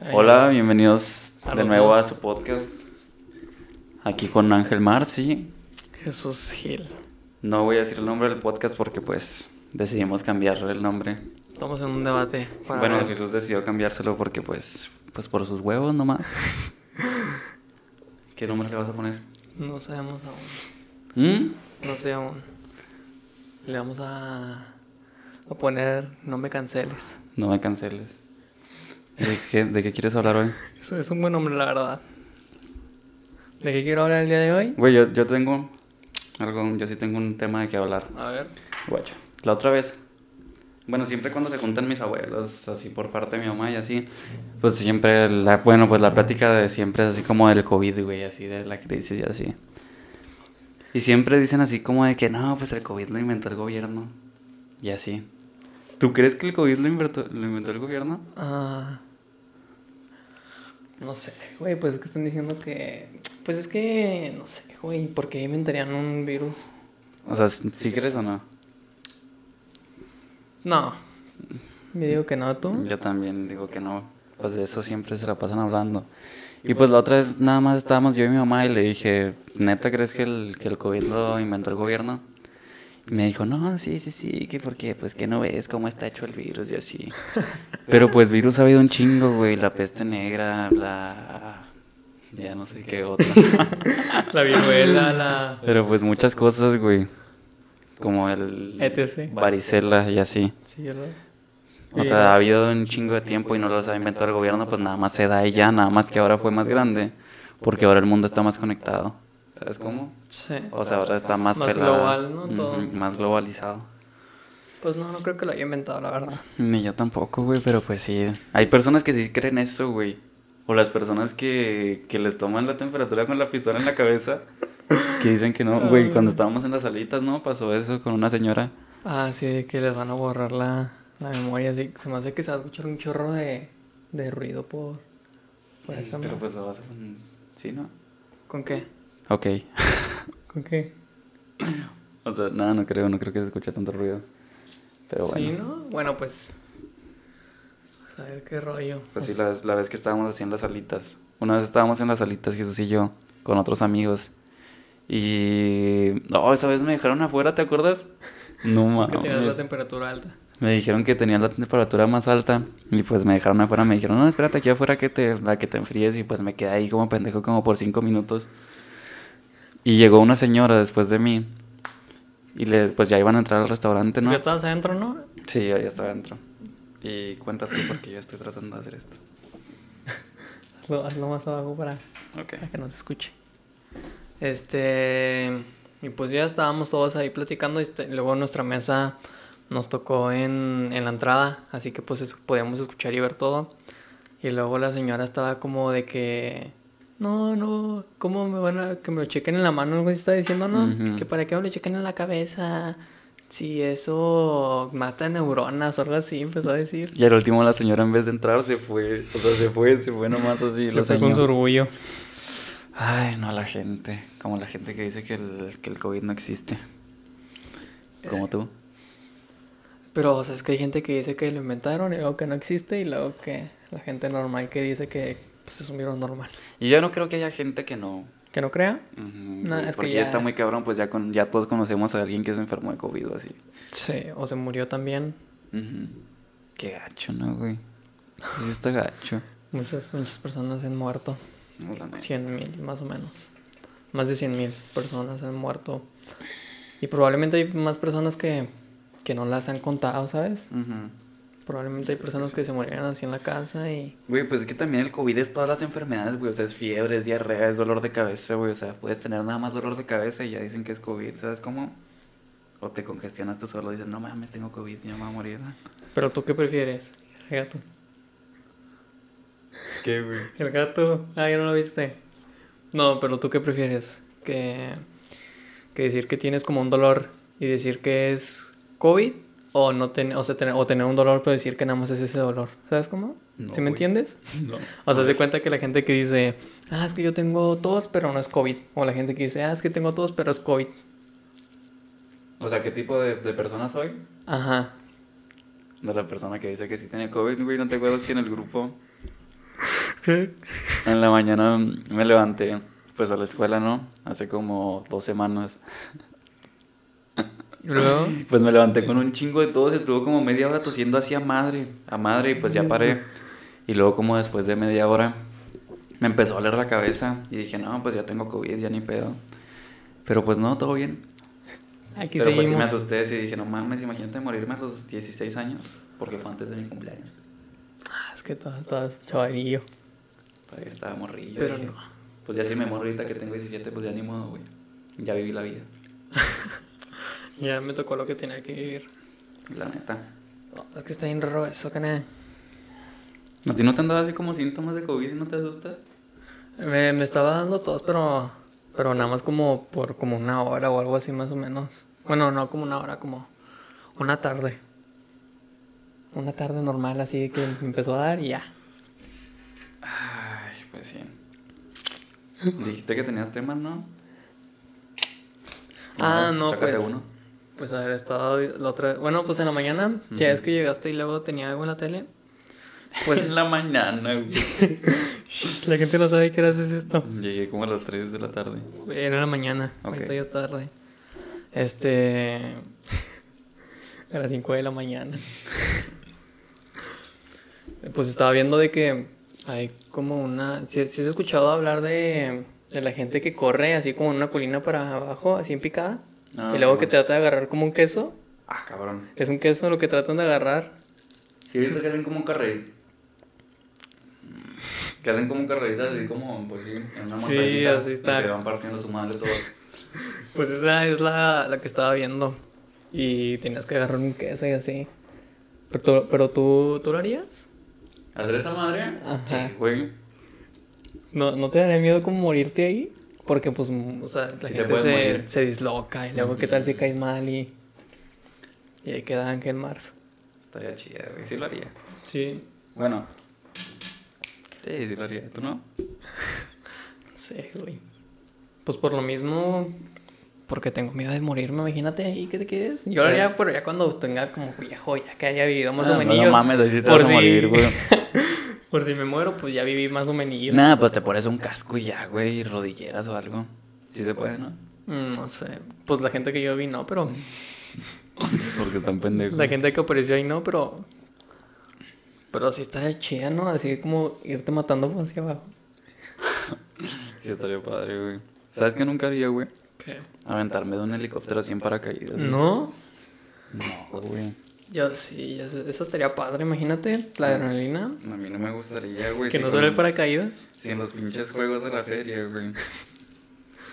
Hola, bienvenidos de nuevo a su podcast. Aquí con Ángel Mar, sí. Jesús Gil. No voy a decir el nombre del podcast porque pues decidimos cambiar el nombre. Estamos en un debate. Para bueno, ver. Jesús decidió cambiárselo porque pues pues por sus huevos nomás. ¿Qué nombre le vas a poner? No sabemos aún. ¿Mm? No sé aún. Le vamos a, a poner No me canceles. No me canceles. ¿De qué, ¿De qué quieres hablar hoy? Eso es un buen nombre, la verdad. ¿De qué quiero hablar el día de hoy? Güey, yo, yo tengo algo, yo sí tengo un tema de qué hablar. A ver. Guacho. La otra vez. Bueno, siempre cuando se juntan mis abuelos, así por parte de mi mamá y así, pues siempre, la, bueno, pues la plática de siempre es así como del COVID, güey, así de la crisis y así. Y siempre dicen así como de que no, pues el COVID lo inventó el gobierno. Y así. ¿Tú crees que el COVID lo inventó, lo inventó el gobierno? Ah. No sé, güey, pues es que están diciendo que. Pues es que. No sé, güey, ¿por qué inventarían un virus? O sea, ¿sí crees o no? No. Yo digo que no, tú. Yo también digo que no. Pues de eso siempre se la pasan hablando. Y pues la otra vez nada más estábamos yo y mi mamá y le dije, ¿neta crees que el, que el COVID lo inventó el gobierno? Me dijo, no, sí, sí, sí, que porque pues que no ves cómo está hecho el virus y así. Pero pues virus ha habido un chingo, güey, la peste negra, la... Ya no sé qué otra. La viruela, la. Pero pues muchas cosas, güey. Como el... etc. Varicela y así. Sí, lo. O sea, ha habido un chingo de tiempo y no los ha inventado el gobierno, pues nada más se da y ya, nada más que ahora fue más grande, porque ahora el mundo está más conectado. ¿Sabes cómo? Sí. O sea, ahora está más, Más pelado. global, ¿no? Todo. Ujú, más globalizado. Pues no, no creo que lo haya inventado, la verdad. Ni yo tampoco, güey, pero pues sí. Hay personas que sí creen eso, güey. O las personas que, que les toman la temperatura con la pistola en la cabeza, que dicen que no, güey, cuando estábamos en las salitas, ¿no? Pasó eso con una señora. Ah, sí, que les van a borrar la, la memoria. Así, se me hace que se va a escuchar un chorro de, de ruido por, por esa Pero madre. pues lo vas a... Sí, ¿no? ¿Con qué? Ok. ¿Con qué? O sea, nada, no creo, no creo que se escuche tanto ruido. Pero bueno. Sí, ¿no? Bueno, pues. A ver qué rollo. Pues sí, la vez, la vez que estábamos haciendo las salitas. Una vez estábamos en las salitas, Jesús y yo, con otros amigos. Y. No, esa vez me dejaron afuera, ¿te acuerdas? No Es que tienes la mames. temperatura alta. Me dijeron que tenía la temperatura más alta. Y pues me dejaron afuera. Me dijeron, no, espérate aquí afuera que te, la que te enfríes. Y pues me quedé ahí como pendejo, como por cinco minutos. Y llegó una señora después de mí. Y le, pues ya iban a entrar al restaurante, ¿no? Ya estabas adentro, ¿no? Sí, yo ya estaba dentro. Y cuéntate porque yo estoy tratando de hacer esto. Hazlo, hazlo más abajo para, que no se escuche. Este. Y pues ya estábamos todos ahí platicando. Y este- luego nuestra mesa nos tocó en, en la entrada. Así que pues es- podíamos escuchar y ver todo. Y luego la señora estaba como de que. No, no, ¿cómo me van a que me lo chequen en la mano? Algo está diciendo, ¿no? Ujú. Que para que me lo chequen en la cabeza. Si eso mata neuronas o algo así, empezó a decir. Y al último la señora en vez de entrar se fue, o sea, se fue, se fue nomás así. Se fue con su orgullo. Ay, no, la gente, como la gente que dice que el, que el COVID no existe. Como tú. Pero, o sea, es que hay gente que dice que lo inventaron y luego que no existe y luego que la gente normal que dice que pues, es un virus normal. Y yo no creo que haya gente que no. ¿Que no crea? Ujú, No, güey, es que porque ya- ya está muy cabrón, pues ya con, ya todos conocemos a alguien que se enfermó de COVID o así. Sí, o se murió también. Ujú. Qué gacho, ¿no, güey? Sí está gacho. Muchas, muchas personas han muerto. No. 100 mil, más o menos. Más de 100 mil personas han muerto. Y probablemente hay más personas que, que no las han contado, ¿sabes? Ujú. Probablemente hay personas que se murieron así en la casa y... Güey, pues es que también el COVID es todas las enfermedades, güey. O sea, es fiebre, es diarrea, es dolor de cabeza, güey. O sea, puedes tener nada más dolor de cabeza y ya dicen que es COVID, ¿sabes cómo? O te congestionas tú solo y dices, no mames, tengo COVID, ya me voy a morir. Pero tú qué prefieres? El gato. ¿Qué, güey? El gato. Ah, ya no lo viste. No, pero tú qué prefieres? Que, que decir que tienes como un dolor y decir que es COVID o no ten- o, sea, tener, o tener un dolor pero decir que nada más es ese dolor. ¿Sabes cómo? No, ¿Sí me entiendes? No. O sea, se cuenta que la gente que dice, ah, es que yo tengo tos, pero no es COVID. O la gente que dice, ah, es que tengo tos, pero es COVID. O sea, ¿qué tipo de, de persona soy? Ajá. De la persona que dice que sí tiene COVID, güey. ¿No te acuerdas que en el grupo ¿Qué? En la mañana me levanté, pues a la escuela, ¿no? Hace como dos semanas. ¿Y luego? Pues me levanté con un chingo de tos, estuvo como media hora tosiendo así a madre, a madre, y pues ya paré. Y luego como después de media hora me empezó a doler la cabeza y dije, no, pues ya tengo COVID, ya ni pedo. Pero pues no, todo bien. Aquí Pero pues sí me seguimos. asusté y dije, no mames, imagínate morirme a los 16 años, porque fue antes de mi cumpleaños. Ah, es que todas, todas chavalillo. Todavía estaba morrillo. Pero dije, no. Pues ya si me muero ahorita que tengo 17, pues ya ni modo, güey. Ya viví la vida, Ya me tocó lo que tenía que vivir. la neta. No, es que está bien raro eso, cana. ¿A ti no te han dado así como síntomas de COVID y no te asustas? Me, me estaba dando tos, pero, pero nada más como por como una hora o algo así más o menos. Bueno, no como una hora, como una tarde. Una tarde normal así que me empezó a dar y ya. Ay, pues sí. Dijiste que tenías temas, ¿no? Ah, no, sácate pues. uno. Pues haber estado la otra Bueno, pues en la mañana, ya es que llegaste y luego tenía algo en la tele. Pues en la mañana, güey. la gente no sabe qué hora esto. Llegué como a las 3 de la tarde. Era la mañana, Ok. ahorita ya tarde. Este. A las 5 de la mañana. Pues estaba viendo de que hay como una. Si has escuchado hablar de, de la gente que corre así como en una colina para abajo, así en picada. Ah, y luego sí, que trata de agarrar como un queso. Ah, cabrón. Es un queso lo que tratan de agarrar. Sí, viste que hacen como un carril. Que hacen como un carril así como, pues sí, en una Sí, montañita. así está. Y se van partiendo su madre todos. Pues esa es la, la que estaba viendo. Y tenías que agarrar un queso y así. Pero tú, pero tú, ¿tú lo harías? ¿Hacer esa madre? Ajá. Sí, güey. ¿No, ¿No te daría miedo como morirte ahí? Porque pues, mm, o sea, la Sí te gente se, se disloca y luego qué tal si caes mal y... Y ahí queda Ángel Mars. Estaría chida, güey. Sí lo haría. Sí. Bueno. Sí, sí lo haría. ¿Tú no? No sé, güey. Pues por lo mismo, porque tengo miedo de morirme, imagínate ahí que te quedes. Yo lo Sí. haría, pero ya cuando tenga como viejo, ya que haya vivido más Ah, o no, menos. no mames, ahí sí te por vas a si- morir, güey. Por si me muero, pues ya viví más o menos. Nada, pues te pones un casco y ya, güey, y rodilleras o algo. Sí se puede, ¿no? Mm, No sé. Pues la gente que yo vi no, pero. Porque están pendejos. La gente que apareció ahí no, pero. Pero sí estaría chida, ¿no? Así como irte matando por hacia abajo. Sí estaría padre, güey. ¿Sabes qué nunca haría, güey? ¿Qué? Aventarme de un helicóptero así en paracaídas. güey. ¿No? No, güey. Yo sí, sé, eso estaría padre, imagínate. La adrenalina. A mí no me gustaría, güey. Que sí, no solo el paracaídas. Sí, en los pinches juegos de la feria, güey.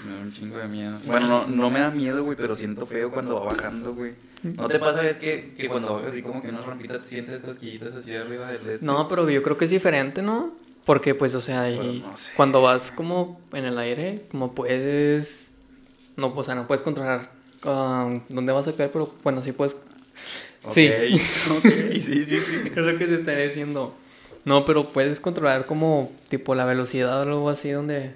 Me da un chingo de miedo. Bueno, no, no me da miedo, güey, pero siento feo cuando va bajando, güey. ¿No te pasa es que, que cuando bajas así como que unas rampitas te sientes cosquillitas así arriba del este? No, pero yo creo que es diferente, ¿no? Porque pues, o sea, y no sé. cuando vas como en el aire, como puedes... No, pues, o sea, no puedes controlar um, dónde vas a caer, pero bueno, sí puedes... Sí. ok, sí, sí, sí. Es lo que se está diciendo. No, pero puedes controlar como tipo la velocidad o algo así donde...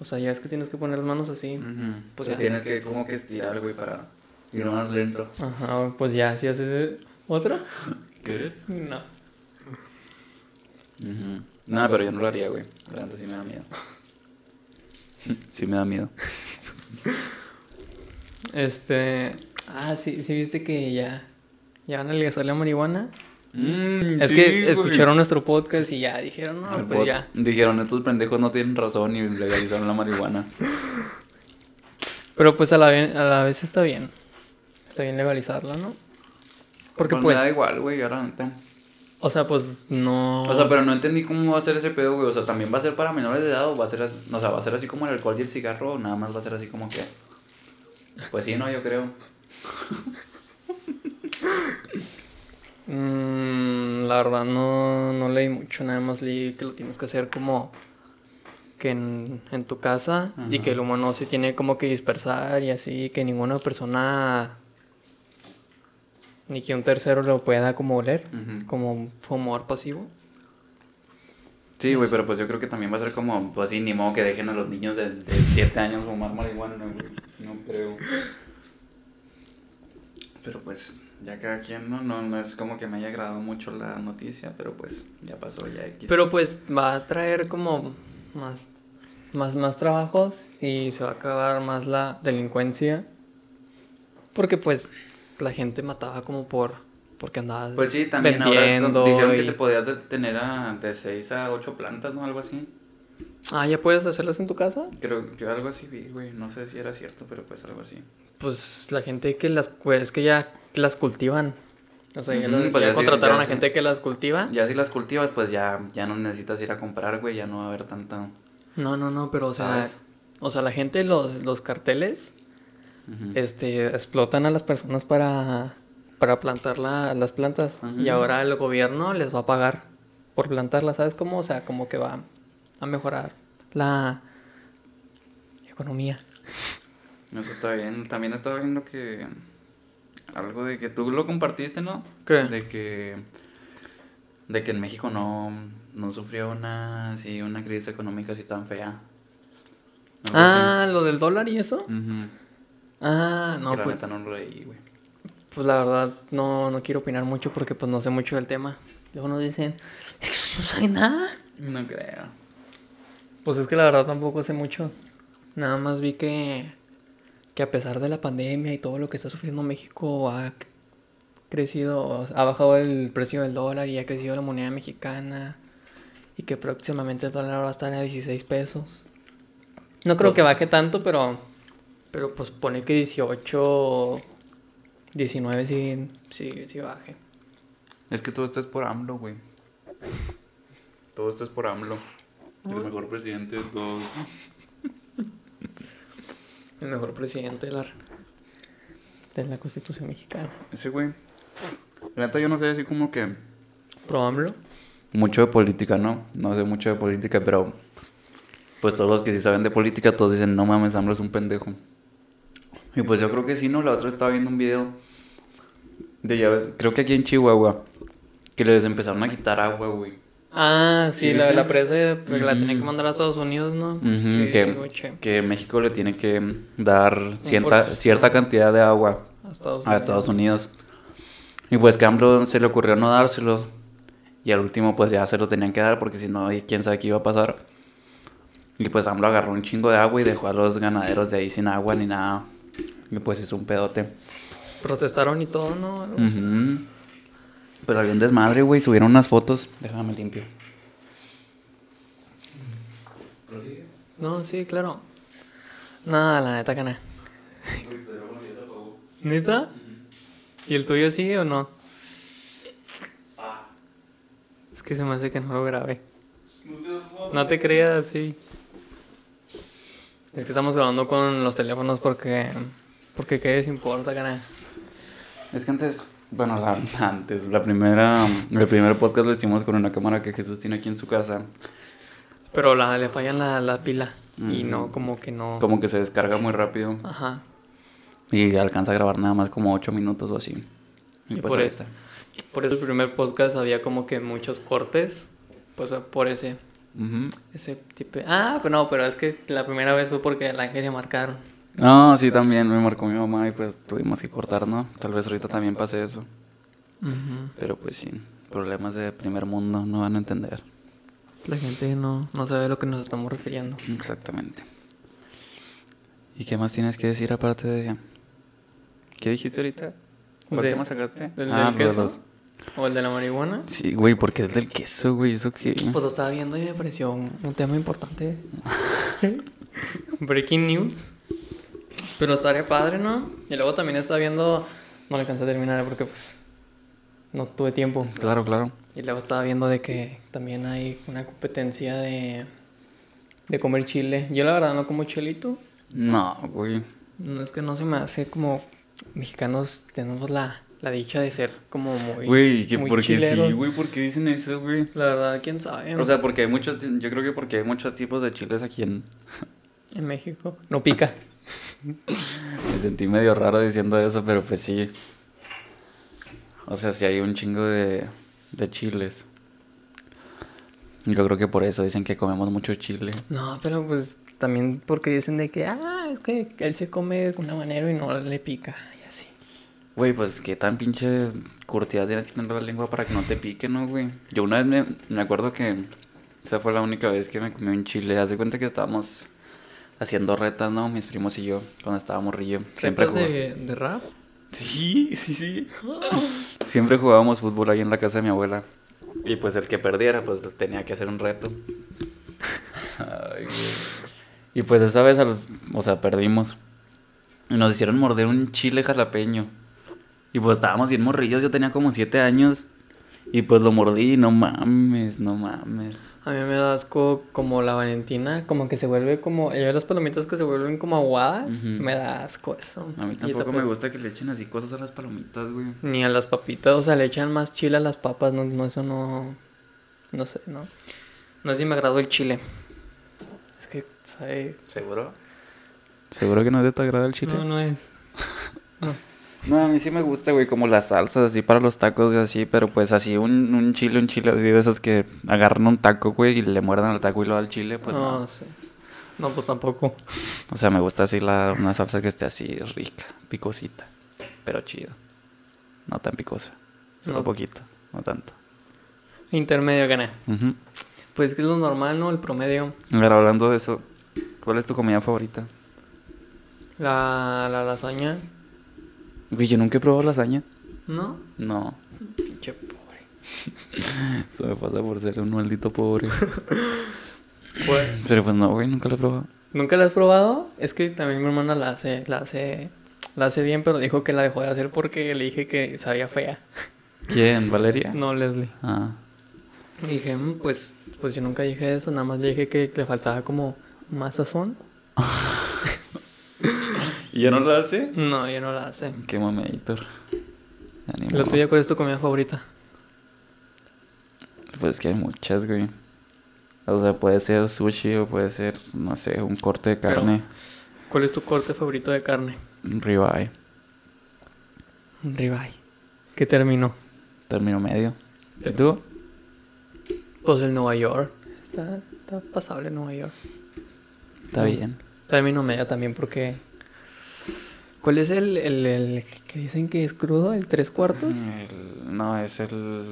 O sea, ya es que tienes que poner las manos así. Ujú. Pues ya. tienes que como que estirar, güey, para ir más lento. Ajá, pues ya, si haces eh, otro. ¿Quieres? No. Ujú. Nada, pero yo no lo haría, güey. La sí me da miedo. sí me da miedo. Este... Ah, sí, sí viste que ya... Ya van a legalizar la marihuana. Mm, Es sí, que güey. escucharon nuestro podcast y ya dijeron, no, El pues ya. Dijeron, estos pendejos no tienen razón y legalizaron la marihuana. Pero pues a la, a la vez está bien. Está bien legalizarla, ¿no? Porque Pues pues, me da igual, güey, ahora neta. o sea, pues no... O sea, pero no entendí cómo va a ser ese pedo, güey. O sea, también va a ser para menores de edad o va a ser así, o sea, va a ser así como el alcohol y el cigarro o nada más va a ser así como que. Pues sí, no, yo creo. Mm, la verdad no, no leí mucho, nada más leí que lo tienes que hacer como que en, en tu casa y que el humo no se tiene como que dispersar y así, que ninguna persona ni que un tercero lo pueda como oler, Ujú. como fumador pasivo. Sí, güey, pero pues yo creo que también va a ser como, pues sí, ni modo que dejen a los niños de 7 años fumar marihuana, güey. No creo. Pero pues, ya cada quien, ¿no? ¿no? No es como que me haya agradado mucho la noticia, pero pues ya pasó, ya X. Pero pues va a traer como más, más, más trabajos y se va a acabar más la delincuencia. Porque pues la gente mataba como por porque andabas Pues sí, también vendiendo dijeron que te podías de- tener a, de 6 a 8 plantas, ¿no? Algo así. Ah, ¿ya puedes hacerlas en tu casa? Creo que algo así vi, güey. No sé si era cierto, pero pues algo así. Pues la gente que las pues es que ya las cultivan. O sea, ya, las- pues ya ya sí, contrataron ya a sí. gente que las cultiva. Ya si las cultivas, pues ya, ya no necesitas ir a comprar, güey. Ya no va a haber tanta... No, no, no, pero o sea, o sea, la gente los los carteles este explotan a las personas para para plantar la- las plantas y ahora el gobierno les va a pagar por plantarlas, ¿sabes cómo? O sea, como que va a mejorar la economía. Eso está bien. También estaba viendo que... Algo de que tú lo compartiste, ¿no? ¿Qué? De que... De que en México no, no sufrió una, así, una crisis económica así tan fea. Ah, lo del dólar y eso. Ah, no, Que la pues, neta no lo leí, güey. pues la verdad no, no quiero opinar mucho porque pues no sé mucho del tema. Luego nos dicen, es que no sabe nada. No creo. Pues es que la verdad tampoco sé mucho. Nada más vi que, que a pesar de la pandemia y todo lo que está sufriendo México, ha crecido, ha bajado el precio del dólar y ha crecido la moneda mexicana. Y que próximamente el dólar va a estar a 16 pesos. No creo que baje tanto, pero, pero pues pone que 18, 19 sí, sí, sí baje. Es que todo esto es por AMLO, güey. Todo esto es por AMLO. El mejor presidente de todos. El mejor presidente de la, de la Constitución mexicana. Ese güey. La neta yo no sé así como que... Probámoslo. Mucho de política, ¿no? No sé mucho de política, pero... Pues todos los que sí saben de política, todos dicen, no mames, AMLO es un pendejo. Y pues yo creo que sí, ¿no? La otra estaba viendo un video de ya ves, creo que aquí en Chihuahua, que les empezaron a quitar agua, güey. Ah, sí, ¿Sí la de la presa pues, la Ujú. tenían que mandar a Estados Unidos, ¿no? Ujú, sí, sí, que, escuché. que México le tiene que dar cierta, cierta cantidad de agua A Estados a Estados Unidos. Y pues que a AMLO se le ocurrió no dárselos. Y al último pues ya se lo tenían que dar porque si no, quién sabe qué iba a pasar. Y pues AMLO agarró un chingo de agua y dejó a los ganaderos de ahí sin agua ni nada. Y pues hizo un pedote. Protestaron y todo, ¿no? Algo así. Pues había un desmadre, güey. Subieron unas fotos. Déjame limpio. No, sí, claro. Nada, la neta, cana. ¿Neta? ¿Y el tuyo sigue o no? Es que se me hace que no lo grabé. No te creas, sí. Es que estamos grabando con los teléfonos porque. Porque qué les importa, cana. Es que antes, bueno, la, antes, la primera, el primer podcast lo hicimos con una cámara que Jesús tiene aquí en su casa. Pero la, le fallan la, la pila. Y Mm. no, como que no. Como que se descarga muy rápido Ajá. y alcanza a grabar nada más como 8 minutos o así. Y pues por ahorita. Por eso el primer podcast había como que muchos cortes. Pues por ese. Ese tipo. Ah, pues no, pero es que la primera vez fue porque la quería marcaron. No, sí, también me marcó mi mamá y pues tuvimos que cortar, ¿no? Tal vez ahorita también pase eso. Pero pues sí, problemas de primer mundo no van a entender. La gente no, no sabe a lo que nos estamos refiriendo. Exactamente. ¿Y qué más tienes que decir aparte de... ¿Qué dijiste ahorita? ¿Cuál De- tema sacaste? ¿Del, Ah, del queso? los- ¿O el de la marihuana? Sí, güey, porque es del queso, güey, eso que... Pues lo estaba viendo y me pareció un, un tema importante. Breaking news. Pero estaría padre, ¿no? Y luego también estaba viendo. No le alcancé a terminar porque, pues. No tuve tiempo. Claro, claro. Y luego estaba viendo de que también hay una competencia de. De comer chile. Yo la verdad no como chilito. No, güey. No es que no se me hace como. Mexicanos tenemos la, la dicha de ser como muy. Güey, que muy ¿por qué sí, güey? ¿Por qué dicen eso, güey? La verdad, quién sabe. O sea, porque hay muchos... Yo creo que porque hay muchos tipos de chiles aquí en... en México. No pica. Me sentí medio raro diciendo eso, pero pues sí. O sea, sí hay un chingo de, de chiles. Yo creo que por eso dicen que comemos mucho chile. No, pero pues también porque dicen de que, ah, es que él se come con una manera y no le pica y así. Güey, pues qué tan pinche curtida tienes que tener la lengua para que no te pique, ¿no, güey? Yo una vez me, me acuerdo que esa fue la única vez que me comí un chile. Haz de cuenta que estábamos haciendo retas, ¿no? Mis primos y yo, cuando estábamos río. Siempre ¿Retas de, de rap? Sí, sí, sí. Siempre jugábamos fútbol ahí en la casa de mi abuela. Y pues el que perdiera, pues tenía que hacer un reto. Ay. Y pues esa vez, a los, o sea, perdimos. Y nos hicieron morder un chile jalapeño. Y pues estábamos bien morrillos, yo tenía como siete años. Y pues lo mordí no mames, no mames. A mí me da asco como la Valentina, como que se vuelve como... Ya ves las palomitas que se vuelven como aguadas, me da asco eso. A mí tampoco me gusta que le echen así cosas a las palomitas, güey. Ni a las papitas, o sea, le echan más chile a las papas, no, no eso no... No sé, no. No sé si me agradó el chile. Es que, sabe... ¿Seguro? ¿Seguro que no te agrada el chile? No, no es. No, a mí sí me gusta, güey, como las salsas así para los tacos y así, pero pues así un, un chile, un chile así de esos que agarran un taco, güey, y le muerdan al taco y luego al chile, pues no, no. sé. No, pues tampoco. O sea, me gusta así la, una salsa que esté así rica, picosita, pero chido. No tan picosa, solo No. poquito, no tanto. Intermedio gané. Pues que es lo normal, ¿no? El promedio. A ver, hablando de eso, ¿cuál es tu comida favorita? La, la lasaña. Güey, yo nunca he probado lasaña. ¿No? No, Pinche pobre. eso me pasa por ser un maldito pobre. Pues, Pero pues no, güey, nunca lo he probado. ¿Nunca la has probado? Es que también mi hermana la hace, la hace, la hace bien, pero dijo que la dejó de hacer porque le dije que sabía fea. ¿Quién? ¿Valeria? No, Leslie. Ah. Y dije, "Mm, pues, pues yo nunca dije eso, nada más le dije que le faltaba como más sazón. ¿Y ya no lo hace? No, ella no la hace. Qué. Ya ni ¿La tuya cuál es tu comida favorita? Pues que hay muchas, güey. O sea, puede ser sushi o puede ser, no sé, un corte de Pero- carne. ¿Cuál es tu corte favorito de carne? Un ribeye. Un ribeye. ¿Qué terminó? Término medio. ¿Y tú? Pues el Nueva York. Está, está pasable el Nueva York. Está bien. Término medio también porque... ¿Cuál es el, el, el que dicen que es crudo? ¿El tres cuartos? El- no, es el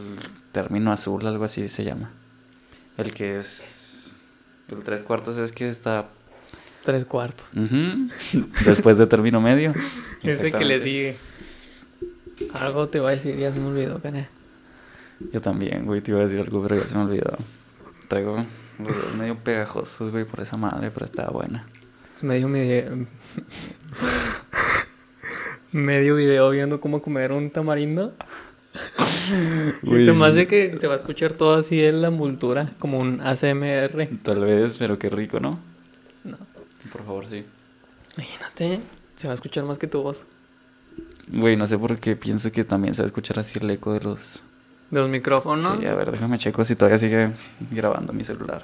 término azul, algo así se llama. El que es... El tres cuartos es que está... Tres cuartos. Después de término medio. Ese que le sigue. Algo te voy a decir, ya se me olvidó, cané. Yo también, güey, te iba a decir algo, pero ya se me olvidó. Traigo los dedos medio pegajosos, güey, por esa madre, pero estaba buena. Medio video... Medio video viendo cómo comer un tamarindo. Se me hace que se va a escuchar todo así en la envoltura, como un ASMR. Tal vez, pero qué rico, ¿no? No. Por favor, sí. Imagínate, se va a escuchar más que tu voz. Güey, no sé por qué pienso que también se va a escuchar así el eco de los... De los micrófonos. Sí, a ver, déjame checo si todavía sigue grabando mi celular.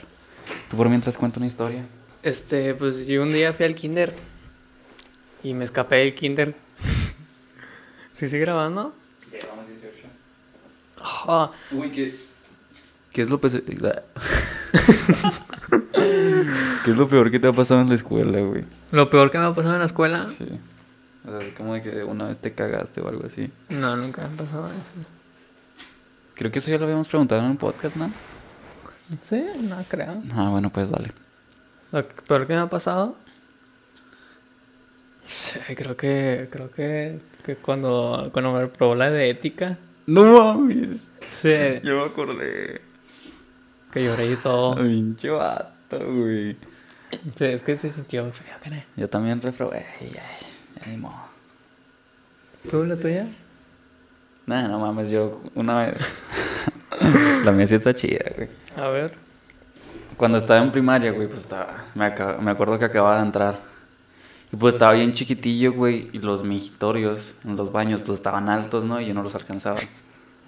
Tú por mientras cuento una historia. Este, pues yo un día fui al kinder. Y me escapé del kinder. ¿Sí sigue grabando? Llevamos 18. Ah, Uy, ¿qué... ¿Qué es lo pese- ¿Qué es lo peor que te ha pasado en la escuela, güey? lo peor que me ha pasado en la escuela. Sí. O sea, así como de que una vez te cagaste o algo así. No, nunca me ha pasado eso. Creo que eso ya lo habíamos preguntado en un podcast, ¿no? Sí, no creo. Ah, bueno, pues dale. Lo que- peor que me ha pasado. Sí, creo que. Creo que. Que cuando, cuando me probó la de ética. No mames. Sí. Yo me acordé. Que lloré y todo. Pinche vato, güey. Sí, es que se sintió feo, ¿qué? Yo también reprobé. Ay, ay, ya ni modo. ¿Tú la tuya? Nah, no mames, yo una vez. la mía sí está chida, güey. A ver. Cuando estaba en primaria, güey, pues estaba. Me, acab- me acuerdo que acababa de entrar. Y pues estaba bien chiquitillo, güey. Y los mijitorios en los baños, pues estaban altos, ¿no? Y yo no los alcanzaba.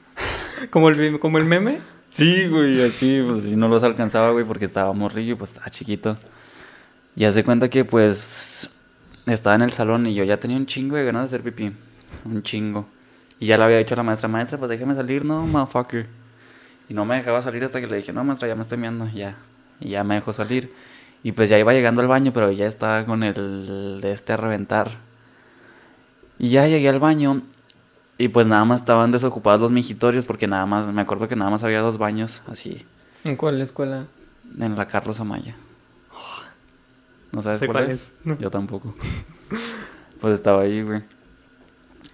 ¿Como el, como el meme? Sí, güey, así, pues sí no los alcanzaba, güey, porque estaba morrillo, pues estaba chiquito. Y hace cuenta que, pues, estaba en el salón y yo ya tenía un chingo de ganas de hacer pipí. Un chingo. Y ya le había dicho a la maestra, maestra, pues déjeme salir, no, motherfucker. Y no me dejaba salir hasta que le dije, no, maestra, ya me estoy viendo, ya. Y ya me dejó salir. Y pues ya iba llegando al baño, pero ya estaba con el de este a reventar. Y ya llegué al baño Y pues nada más estaban desocupados los mijitorios porque nada más, me acuerdo que nada más había dos baños así ¿En cuál escuela? en la Carlos Amaya. ¿No sabes Sé cuál, cuál es? es. No. Yo tampoco. pues estaba ahí, güey.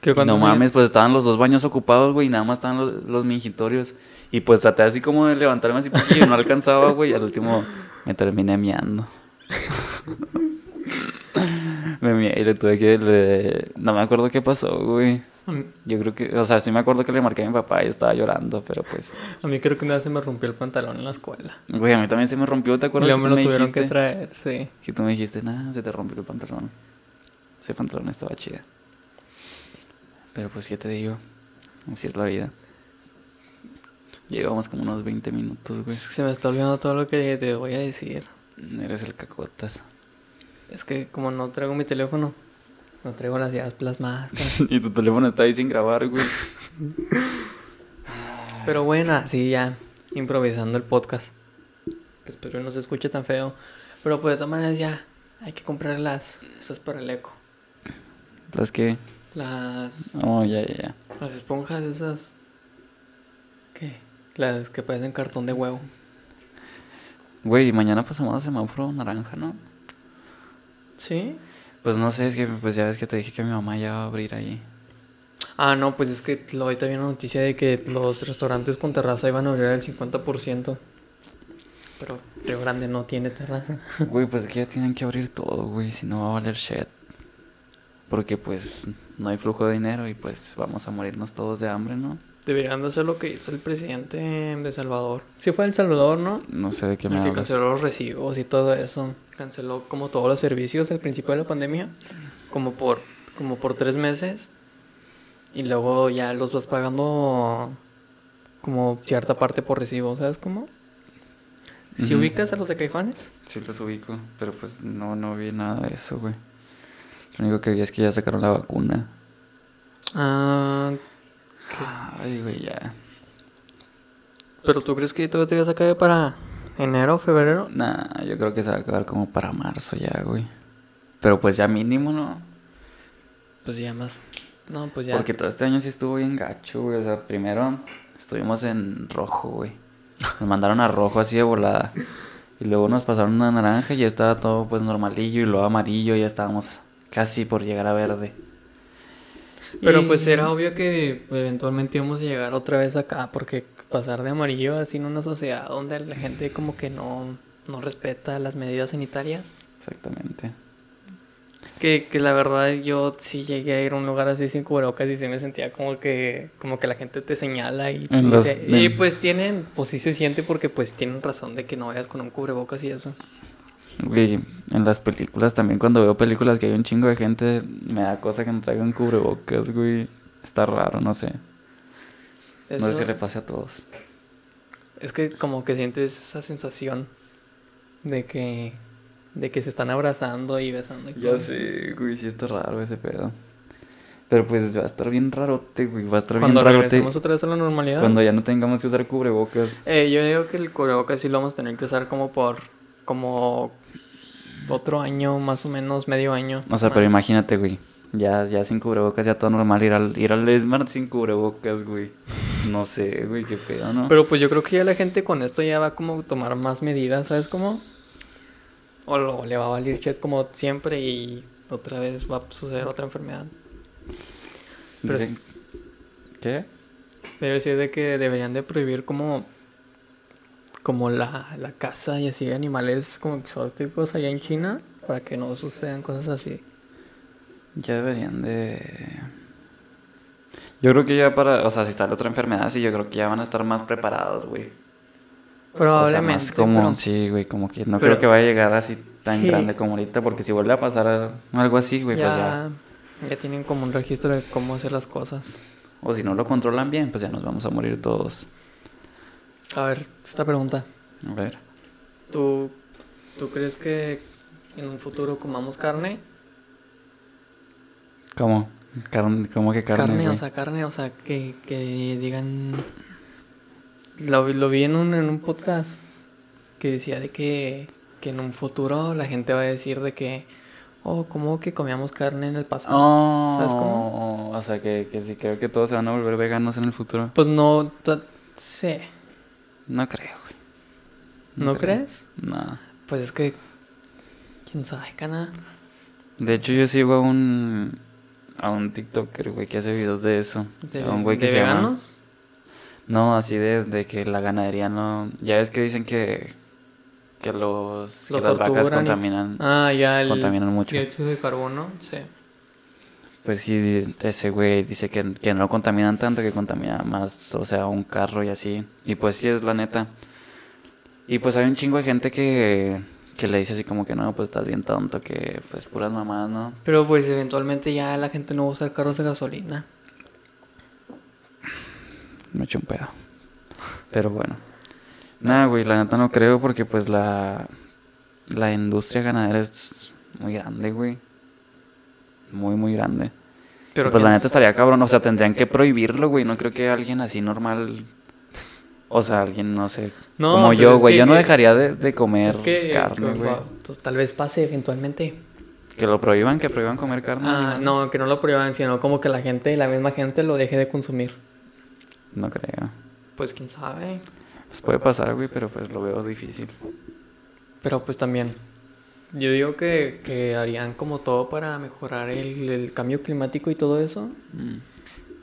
¿Qué Y no mames, pues estaban los dos baños ocupados, güey, y nada más estaban los, los mingitorios. Y pues traté así como de levantarme así porque no alcanzaba, güey, y al último me terminé miando. me mié y le tuve que... le- No me acuerdo qué pasó, güey. Yo creo que... O sea, sí me acuerdo que le marqué a mi papá y estaba llorando, pero pues... a mí creo que una vez se me rompió el pantalón en la escuela. Güey, a mí también se me rompió, ¿te Y acuerdas? luego que me lo tuvieron dijiste? que traer, sí. Que tú me dijiste, nada, se te rompió el pantalón. Ese pantalón estaba chida. Pero pues, ¿qué te digo? Así es la vida. Llevamos como unos 20 minutos, güey. Es que se me está olvidando todo lo que te voy a decir. Eres el cacotas. Es que como no traigo mi teléfono, no traigo las llaves plasmadas. y tu teléfono está ahí sin grabar, güey. Pero bueno, sí, ya improvisando el podcast. Que espero no se escuche tan feo. Pero pues de todas maneras ya hay que comprar las... Estas para el eco. Las que... Las... Oh, ya, ya, ya. Las esponjas esas... ¿Qué? Las que parecen cartón de huevo. Güey, mañana pasamos a semáforo naranja, ¿no? ¿Sí? Pues no sé, es que pues ya ves que te dije que mi mamá ya va a abrir ahí. Ah, no, pues es que lo- ahorita había una noticia de que los restaurantes con terraza iban a abrir el 50%. Pero Río Grande no tiene terraza. Güey, pues es que ya tienen que abrir todo, güey, si no va a valer shit. Porque pues no hay flujo de dinero y pues vamos a morirnos todos de hambre, ¿no? Deberían de hacer lo que hizo el presidente de Salvador. Sí fue El Salvador, ¿no? No sé de qué me El que hablas. canceló los recibos y todo eso. Canceló como todos los servicios al principio de la pandemia. Como por, como por tres meses. Y luego ya los vas pagando como cierta parte por recibo, ¿sabes cómo? Si Ujú. ubicas a los de Caifanes. Sí los ubico, pero pues no, no vi nada de eso, güey. Lo único que vi es que ya sacaron la vacuna. Ah, Ay, güey, ya. pero tú crees que todo esto ya se acabe para enero, febrero? Nah, yo creo que se va a acabar como para marzo ya, güey. Pero pues ya mínimo, ¿no? Pues ya más. No, pues ya. Porque todo este año sí estuvo bien gacho, güey. O sea, primero estuvimos en rojo, güey. Nos mandaron a rojo así de volada. Y luego nos pasaron a naranja y ya estaba todo pues normalillo. Y luego amarillo y ya estábamos casi por llegar a verde. Pero Y- pues era obvio que eventualmente íbamos a llegar otra vez acá, porque pasar de amarillo así en una sociedad donde la gente como que no, no respeta las medidas sanitarias. Exactamente. Que, que la verdad yo sí llegué a ir a un lugar así sin cubrebocas y sí me sentía como que, como que la gente te señala y, los- y pues tienen, pues sí se siente porque pues tienen razón de que no vayas con un cubrebocas y eso. Güey, en las películas también cuando veo películas que hay un chingo de gente, me da cosa que no traigan cubrebocas, güey. Está raro, no sé. No sé si le pase a todos. Es que como que sientes esa sensación de que, de que se están abrazando y besando. y Ya sé, güey, sí está raro ese pedo. Pero pues va a estar bien rarote, güey. Va a estar Cuando bien rarote. regresemos otra vez a la normalidad. Cuando ya no tengamos que usar cubrebocas. Eh, yo digo que el cubrebocas sí lo vamos a tener que usar como por como otro año, más o menos, medio año. O sea, pero imagínate, güey. Ya, ya sin cubrebocas, ya todo normal. Ir al, ir al Smart sin cubrebocas, güey. No sé, güey, qué pedo, ¿no? Pero pues yo creo que ya la gente con esto ya va como a tomar más medidas, ¿sabes cómo? O lo- le va a valer como siempre y otra vez va a suceder otra enfermedad. pero ¿Qué? Debe decir de que deberían de prohibir como como la, la caza y así de animales como exóticos allá en China para que no sucedan cosas así. Ya deberían de... Yo creo que ya para... O sea, si sale otra enfermedad, sí, yo creo que ya van a estar más preparados, güey. O sea, Probablemente. más como... pero- Sí, güey, como que no pero- creo que vaya a llegar así tan Sí. grande como ahorita. Porque si vuelve a pasar algo así, güey, pues ya, ya tienen como un registro de cómo hacer las cosas. O si no lo controlan bien, pues ya nos vamos a morir todos. A ver, esta pregunta. A ver. ¿Tú, ¿Tú crees que en un futuro comamos carne? ¿Cómo? Carne, ¿Cómo que carne, Carne, güey? o sea, carne, o sea, que, que digan... Lo, vi- lo vi en un, en un podcast que decía de que, que en un futuro la gente va a decir de que, oh, ¿cómo que comíamos carne en el pasado? Oh, ¿Sabes cómo? no, o sea, que, que sí creo que todos se van a volver veganos en el futuro. Pues no, sí. No creo, güey. ¿No creo. crees? No. Pues es que, quién sabe, cana. De hecho, yo sigo a un, a un TikToker, güey, que hace videos de eso. ¿De, a un güey que de se llama- veganos? No, así de, de que la ganadería no... Ya ves que dicen que, que, los, que las vacas y- contaminan, Ah, ya el contaminan mucho. dióxido de carbono, sí. Pues sí, ese güey dice que, que no contaminan tanto, que contamina más, o sea, un carro y así. Y pues sí, es la neta. Y pues hay un chingo de gente que, que le dice así como que no, pues estás bien tonto, que pues puras mamadas, ¿no? Pero pues eventualmente ya la gente no va a usar carros de gasolina. Me eché un pedo. Pero bueno. Nada, güey, la neta no creo porque pues la, la industria ganadera es muy grande, güey. Muy, muy grande. Pero pues la neta estaría cabrón, o sea, tendrían que prohibirlo, güey. No creo que alguien así normal... O sea, alguien, no sé, No, como pues yo, es güey. que- Yo no dejaría de, de comer Es que carne, que- güey. pues, tal vez pase eventualmente. Que lo prohíban, que prohíban comer carne. Ah, no, que no lo prueban, sino como que la gente, la misma gente lo deje de consumir. No creo. Pues quién sabe. Pues puede pasar, güey, pero pues lo veo difícil. Pero pues también, yo digo que, que harían como todo para mejorar el, el cambio climático y todo eso. Mm.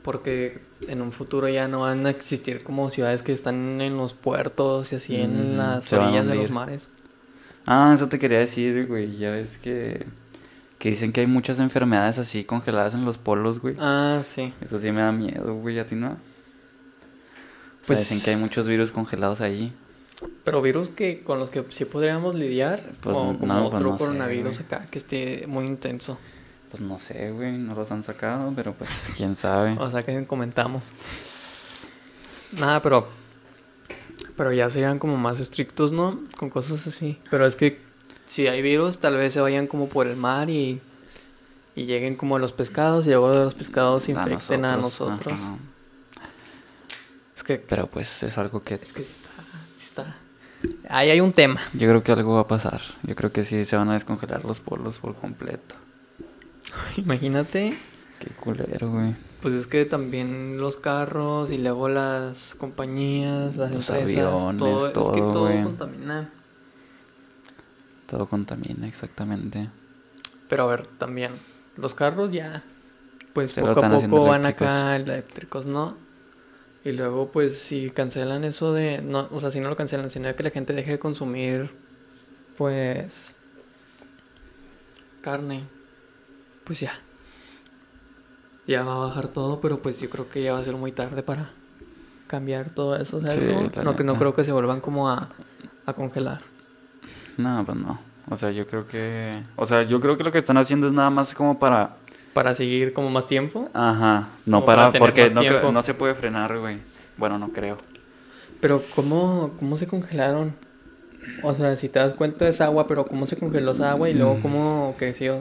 Porque en un futuro ya no van a existir como ciudades que están en los puertos y así en Ujú, las orillas de los mares. Ah, eso te quería decir, güey. Ya ves que, que dicen que hay muchas enfermedades así congeladas en los polos, güey. Ah, sí. Eso sí me da miedo, güey. ¿A ti no? O sea, Pues- dicen que hay muchos virus congelados ahí. Pero virus que con los que sí podríamos lidiar, Pues o no, como pues otro no sé, coronavirus acá que esté muy intenso. Pues no sé, güey. No los han sacado, pero pues quién sabe. O sea que comentamos. Nada, pero. Pero ya serían como más estrictos, ¿no? Con cosas así. Pero es que si hay virus, tal vez se vayan como por el mar y. Y lleguen como a los pescados y luego de los pescados se A infecten a nosotros. Es que. Pero pues es algo que Es que sí está. Está. Ahí hay un tema. yo creo que algo va a pasar. Yo creo que sí se van a descongelar los polos por completo. Imagínate. Qué culero, güey. Pues es que también los carros y luego las compañías, las Los empresas, aviones, todo, es que todo, todo güey. contamina. Todo contamina, exactamente. Pero a ver, también, los carros ya, pues Se lo poco a poco van acá eléctricos, ¿no? Y luego, pues, si cancelan eso de, no, o sea, si no lo cancelan, sino que la gente deje de consumir, pues, carne, pues ya. Ya va a bajar todo, pero pues yo creo que ya va a ser muy tarde para cambiar todo eso, ¿sabes? Sí, no, que no creo que se vuelvan como a, a congelar. No, pues no. O sea, yo creo que... O sea, yo creo que lo que están haciendo es nada más como para... Para seguir como más tiempo. Ajá. No para porque creo- no se puede frenar, güey. Bueno, no creo. Pero ¿cómo, cómo se congelaron? O sea, si te das cuenta es agua, pero ¿cómo se congeló esa agua y luego Mm. cómo creció?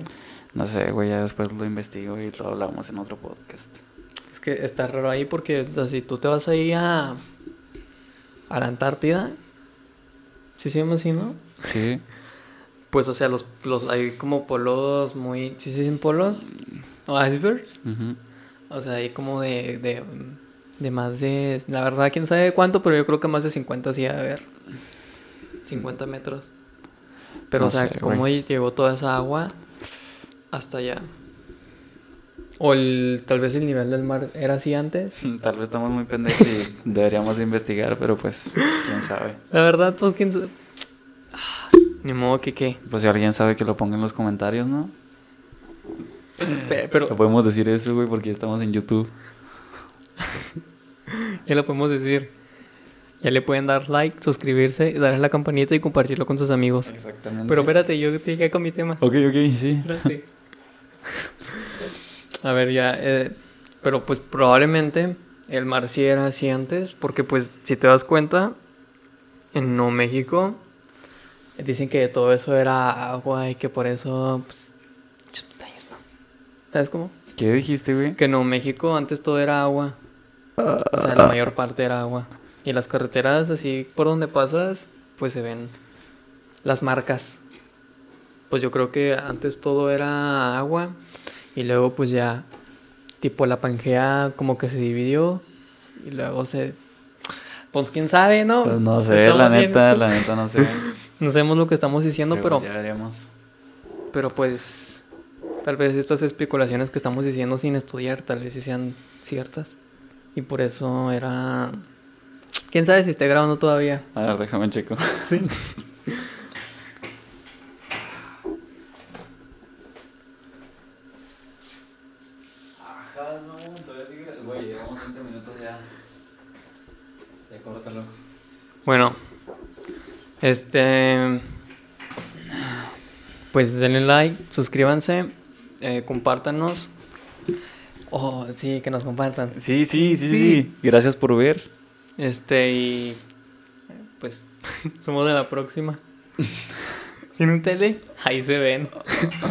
No sé, güey. Ya después lo investigo y lo hablamos en otro podcast. Es que está raro ahí porque o sea, si tú te vas ahí a, a la Antártida, ¿sí se llama así, no? Sí. Pues o sea, los, los hay como polos muy... ¿Sí se dicen polos? ¿O icebergs? O sea, hay como de, de, de más de... La verdad, quién sabe cuánto, pero yo creo que más de 50 sí debe haber. 50 metros. Pero, No o sea, sé, ¿cómo güey. llegó toda esa agua hasta allá? O el, tal vez el nivel del mar era así antes. Tal vez estamos muy pendejos y deberíamos de investigar, pero pues, quién sabe. La verdad, pues quién sabe. Ni modo que qué. Pues si alguien sabe que lo ponga en los comentarios, ¿no? Pe- Pero No podemos decir eso, güey, porque ya estamos en YouTube. ya lo podemos decir. Ya le pueden dar like, suscribirse, darle la campanita y compartirlo con sus amigos. Exactamente. Pero espérate, yo te dije con mi tema. Ok, ok, sí. Espérate. A ver, ya. eh, pero pues probablemente el mar sí era así antes. Porque pues si te das cuenta, en Nuevo México dicen que todo eso era agua y que por eso... Pues, ¿no? ¿Sabes cómo? ¿Qué dijiste, güey? Que en Nuevo México antes todo era agua. O sea, la mayor parte era agua. Y las carreteras así por donde pasas, pues se ven las marcas. Pues yo creo que antes todo era agua y luego pues ya tipo la Pangea como que se dividió y luego se... Pues quién sabe, ¿no? Pues no sé, la neta, la neta no sé. No sabemos lo que estamos diciendo, pero, ya veremos. pero pues tal vez estas especulaciones que estamos diciendo sin estudiar, tal vez sí sean ciertas. Y por eso era... ¿Quién sabe si esté grabando todavía? A ver, déjame checo. Sí. Ajá, no, todavía sigue. Güey, llevamos 20 minutos ya. Ya córtalo. Bueno, este. Pues denle like, suscríbanse, eh, compártanos. Oh, sí, que nos compartan. Sí, sí, sí, Sí. sí. Gracias por ver. Este, y. Pues, somos de la próxima. ¿Tiene un tele? Ahí se ven.